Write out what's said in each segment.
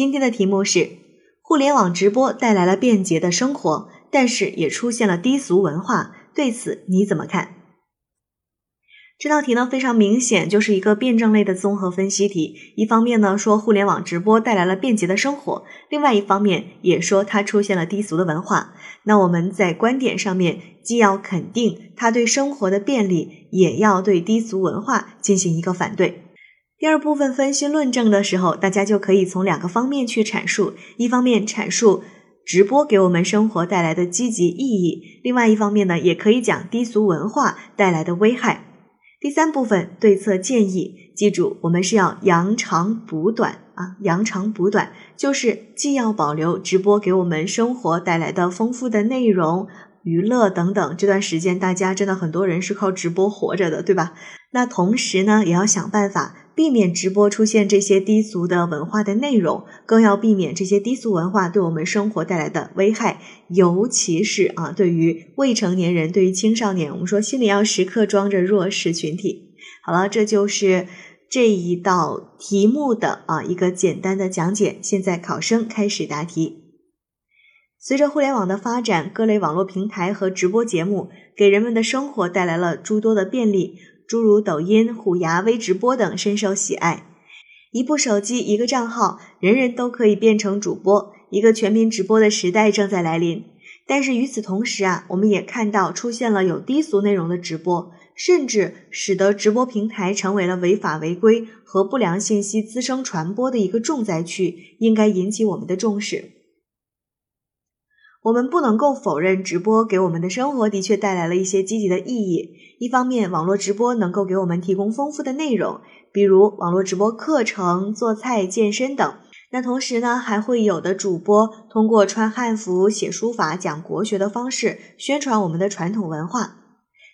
今天的题目是：互联网直播带来了便捷的生活，但是也出现了低俗文化，对此你怎么看？这道题呢非常明显，就是一个辩证类的综合分析题。一方面呢说互联网直播带来了便捷的生活，另外一方面也说它出现了低俗的文化。那我们在观点上面既要肯定它对生活的便利，也要对低俗文化进行一个反对。第二部分分析论证的时候，大家就可以从两个方面去阐述：一方面阐述直播给我们生活带来的积极意义，另外一方面呢也可以讲低俗文化带来的危害。第三部分对策建议，记住我们是要扬长补短啊，扬长补短就是既要保留直播给我们生活带来的丰富的内容、娱乐等等，这段时间大家真的很多人是靠直播活着的，对吧？那同时呢，也要想办法。避免直播出现这些低俗的文化的内容，更要避免这些低俗文化对我们生活带来的危害，尤其是啊，对于未成年人，对于青少年，我们说心里要时刻装着弱势群体。好了，这就是这一道题目的啊一个简单的讲解。现在考生开始答题。随着互联网的发展，各类网络平台和直播节目给人们的生活带来了诸多的便利。诸如抖音、虎牙、微直播等深受喜爱。一部手机，一个账号，人人都可以变成主播。一个全民直播的时代正在来临。但是与此同时啊，我们也看到出现了有低俗内容的直播，甚至使得直播平台成为了违法违规和不良信息滋生传播的一个重灾区，应该引起我们的重视。我们不能够否认，直播给我们的生活的确带来了一些积极的意义。一方面，网络直播能够给我们提供丰富的内容，比如网络直播课程、做菜、健身等。那同时呢，还会有的主播通过穿汉服、写书法、讲国学的方式宣传我们的传统文化。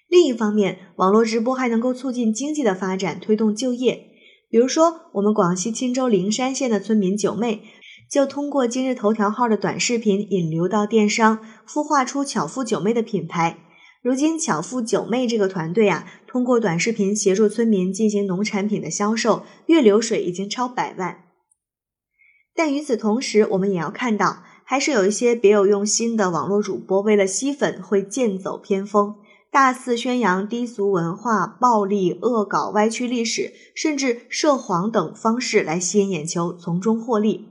另一方面，网络直播还能够促进经济的发展，推动就业。比如说，我们广西钦州灵山县的村民九妹。就通过今日头条号的短视频引流到电商，孵化出巧妇九妹的品牌。如今，巧妇九妹这个团队啊，通过短视频协助村民进行农产品的销售，月流水已经超百万。但与此同时，我们也要看到，还是有一些别有用心的网络主播，为了吸粉，会剑走偏锋，大肆宣扬低俗文化、暴力、恶搞、歪曲历史，甚至涉黄等方式来吸引眼球，从中获利。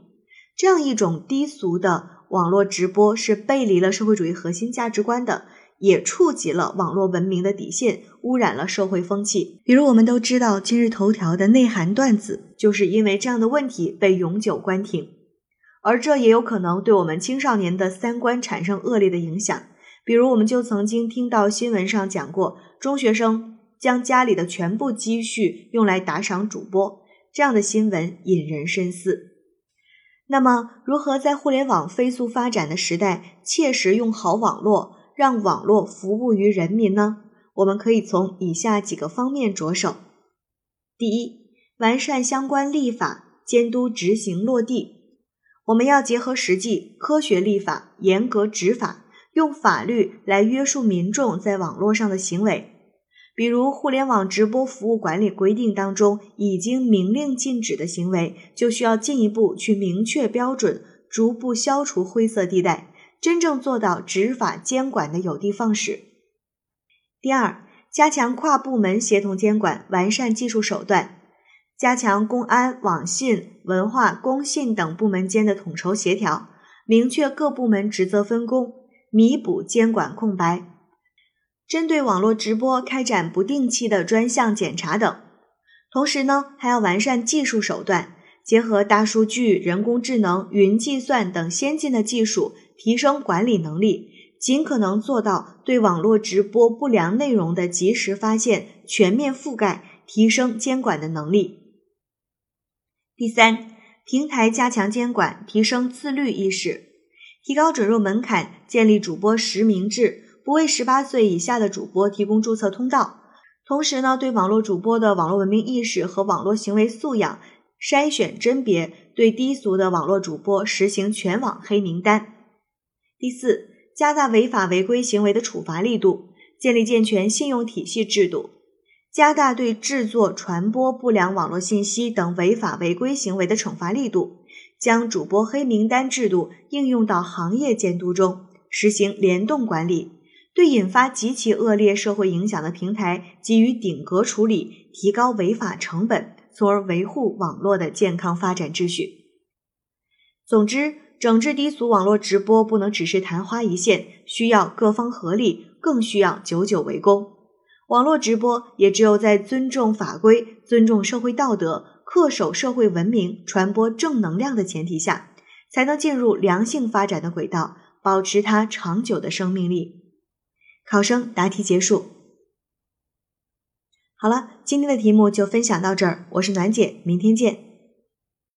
这样一种低俗的网络直播是背离了社会主义核心价值观的，也触及了网络文明的底线，污染了社会风气。比如，我们都知道今日头条的内涵段子，就是因为这样的问题被永久关停，而这也有可能对我们青少年的三观产生恶劣的影响。比如，我们就曾经听到新闻上讲过，中学生将家里的全部积蓄用来打赏主播，这样的新闻引人深思。那么，如何在互联网飞速发展的时代，切实用好网络，让网络服务于人民呢？我们可以从以下几个方面着手：第一，完善相关立法，监督执行落地。我们要结合实际，科学立法，严格执法，用法律来约束民众在网络上的行为。比如，互联网直播服务管理规定当中已经明令禁止的行为，就需要进一步去明确标准，逐步消除灰色地带，真正做到执法监管的有的放矢。第二，加强跨部门协同监管，完善技术手段，加强公安、网信、文化、工信等部门间的统筹协调，明确各部门职责分工，弥补监管空白。针对网络直播开展不定期的专项检查等，同时呢，还要完善技术手段，结合大数据、人工智能、云计算等先进的技术，提升管理能力，尽可能做到对网络直播不良内容的及时发现、全面覆盖，提升监管的能力。第三，平台加强监管，提升自律意识，提高准入门槛，建立主播实名制。不为十八岁以下的主播提供注册通道，同时呢，对网络主播的网络文明意识和网络行为素养筛选甄别，对低俗的网络主播实行全网黑名单。第四，加大违法违规行为的处罚力度，建立健全信用体系制度，加大对制作、传播不良网络信息等违法违规行为的惩罚力度，将主播黑名单制度应用到行业监督中，实行联动管理，对引发极其恶劣社会影响的平台给予顶格处理，提高违法成本，从而维护网络的健康发展秩序。总之，整治低俗网络直播不能只是昙花一现，需要各方合力，更需要久久为功。网络直播也只有在尊重法规、尊重社会道德、恪守社会文明、传播正能量的前提下，才能进入良性发展的轨道，保持它长久的生命力。考生答题结束。好了，今天的题目就分享到这儿，我是暖姐，明天见。